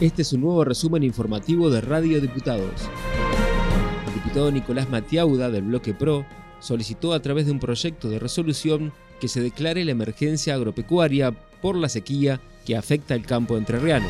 Este es un nuevo resumen informativo de Radio Diputados. El diputado Nicolás Matiauda del Bloque PRO solicitó a través de un proyecto de resolución que se declare la emergencia agropecuaria por la sequía que afecta al campo entrerriano.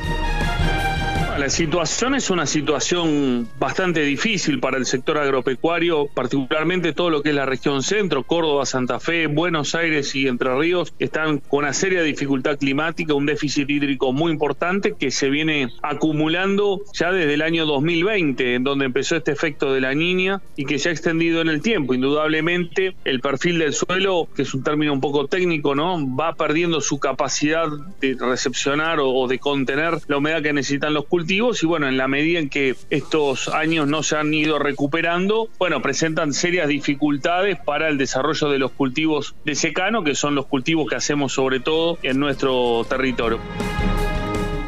La situación es una situación bastante difícil para el sector agropecuario, particularmente todo lo que es la región centro, Córdoba, Santa Fe, Buenos Aires y Entre Ríos, están con una seria dificultad climática, un déficit hídrico muy importante que se viene acumulando ya desde el año 2020, en donde empezó este efecto de la niña y que se ha extendido en el tiempo. Indudablemente, el perfil del suelo, que es un término un poco técnico, ¿no? Va perdiendo su capacidad de recepcionar o de contener la humedad que necesitan los cultivos y bueno, en la medida en que estos años no se han ido recuperando, bueno, presentan serias dificultades para el desarrollo de los cultivos de secano, que son los cultivos que hacemos sobre todo en nuestro territorio.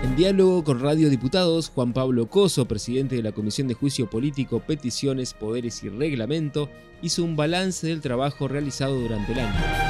En diálogo con Radio Diputados, Juan Pablo Coso, presidente de la Comisión de Juicio Político, Peticiones, Poderes y Reglamento, hizo un balance del trabajo realizado durante el año.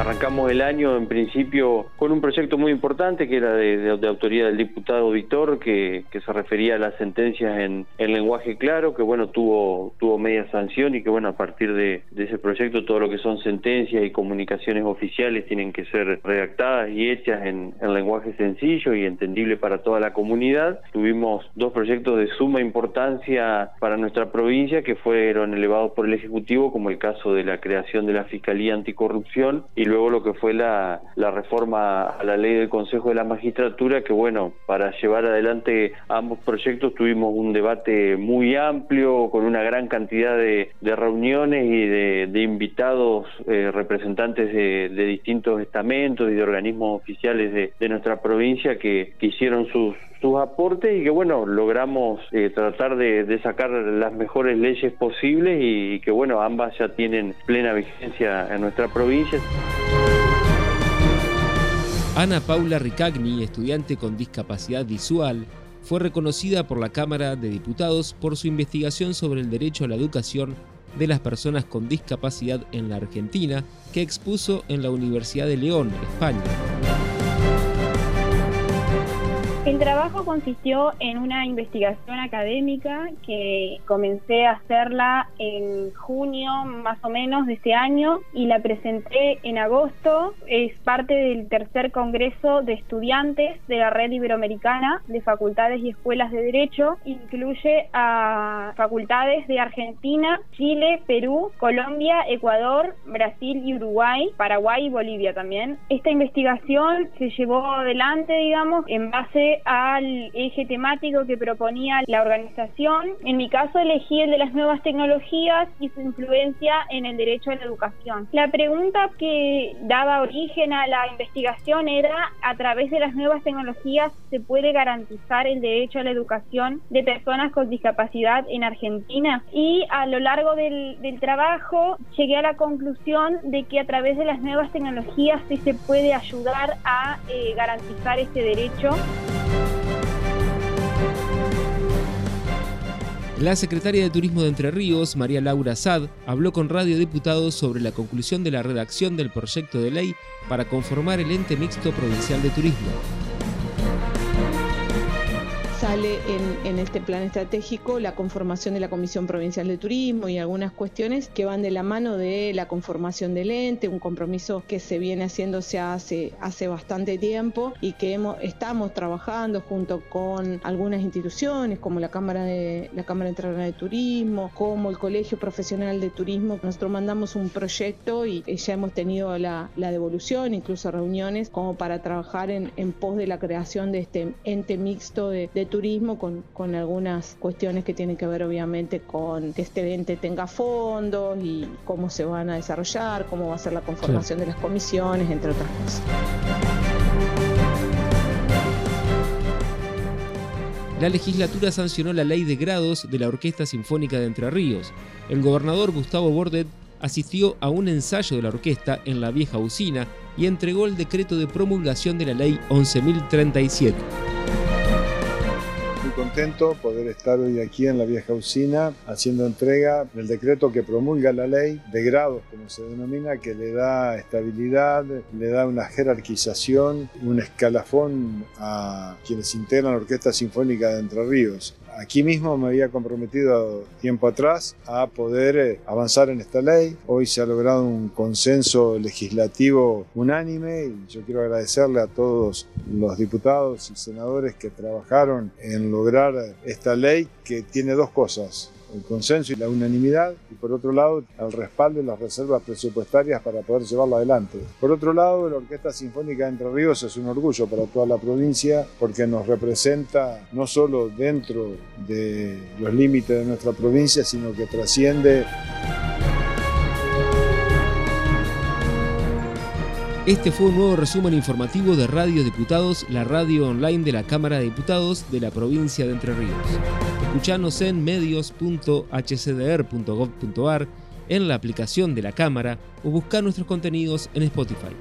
Arrancamos el año en principio con un proyecto muy importante que era de, autoría del diputado Víctor, que, se refería a las sentencias en, lenguaje claro, que bueno, tuvo, tuvo media sanción y que bueno, a partir de, ese proyecto todo lo que son sentencias y comunicaciones oficiales tienen que ser redactadas y hechas en, lenguaje sencillo y entendible para toda la comunidad. Tuvimos dos proyectos de suma importancia para nuestra provincia que fueron elevados por el Ejecutivo, como el caso de la creación de la Fiscalía Anticorrupción y luego lo que fue la, reforma a la ley del Consejo de la Magistratura, que bueno, para llevar adelante ambos proyectos tuvimos un debate muy amplio, con una gran cantidad de, reuniones y de, invitados eh, representantes de, distintos estamentos y de organismos oficiales de, nuestra provincia que, que hicieron sus sus aportes y que bueno logramos eh, tratar de, sacar las mejores leyes posibles y, que bueno ambas ya tienen plena vigencia en nuestra provincia. Ana Paula Ricagni, estudiante con discapacidad visual, fue reconocida por la Cámara de Diputados por su investigación sobre el derecho a la educación de las personas con discapacidad en la Argentina, que expuso en la Universidad de León, España. El trabajo consistió en una investigación académica que comencé a hacerla en junio más o menos de este año y la presenté en agosto. Es parte del tercer Congreso de Estudiantes de la Red Iberoamericana de Facultades y Escuelas de Derecho. Incluye a facultades de Argentina, Chile, Perú, Colombia, Ecuador, Brasil y Uruguay, Paraguay y Bolivia también. Esta investigación se llevó adelante, digamos, en base al eje temático que proponía la organización. En mi caso elegí el de las nuevas tecnologías y su influencia en el derecho a la educación. La pregunta que daba origen a la investigación era, a través de las nuevas tecnologías, ¿se puede garantizar el derecho a la educación de personas con discapacidad en Argentina? Y a lo largo del, trabajo llegué a la conclusión de que a través de las nuevas tecnologías sí se puede ayudar a eh, garantizar este derecho. La secretaria de Turismo de Entre Ríos, María Laura Sad, habló con Radio Diputados sobre la conclusión de la redacción del proyecto de ley para conformar el ente mixto provincial de turismo sale en, este plan estratégico la conformación de la Comisión Provincial de Turismo y algunas cuestiones que van de la mano de la conformación del ente, un compromiso que se viene haciéndose hace, hace bastante tiempo y que hemos, estamos trabajando junto con algunas instituciones como la Cámara de la Cámara de Turismo, como el Colegio Profesional de Turismo. Nosotros mandamos un proyecto y ya hemos tenido la, devolución, incluso reuniones, como para trabajar en, pos de la creación de este ente mixto de, de turismo con, con algunas cuestiones que tienen que ver obviamente con que este ente tenga fondos y cómo se van a desarrollar, cómo va a ser la conformación de las comisiones, entre otras cosas. La legislatura sancionó la ley de grados de la Orquesta Sinfónica de Entre Ríos. El gobernador Gustavo Bordet asistió a un ensayo de la orquesta en la vieja usina y entregó el decreto de promulgación de la ley 11.037 contento poder estar hoy aquí en la vieja usina haciendo entrega del decreto que promulga la ley de grados, como se denomina, que le da estabilidad, le da una jerarquización, un escalafón a quienes integran la Orquesta Sinfónica de Entre Ríos. Aquí mismo me había comprometido tiempo atrás a poder eh, avanzar en esta ley. Hoy se ha logrado un consenso legislativo unánime y yo quiero agradecerle a todos los diputados y senadores que trabajaron en lograr esta ley que tiene dos cosas el consenso y la unanimidad, y por otro lado, el respaldo y las reservas presupuestarias para poder llevarlo adelante. Por otro lado, la Orquesta Sinfónica de Entre Ríos es un orgullo para toda la provincia porque nos representa no solo dentro de los límites de nuestra provincia, sino que trasciende Este fue un nuevo resumen informativo de Radio Diputados, la radio online de la Cámara de Diputados de la provincia de Entre Ríos. Escuchanos en medios.hcdr.gov.ar, en la aplicación de la Cámara o buscar nuestros contenidos en Spotify.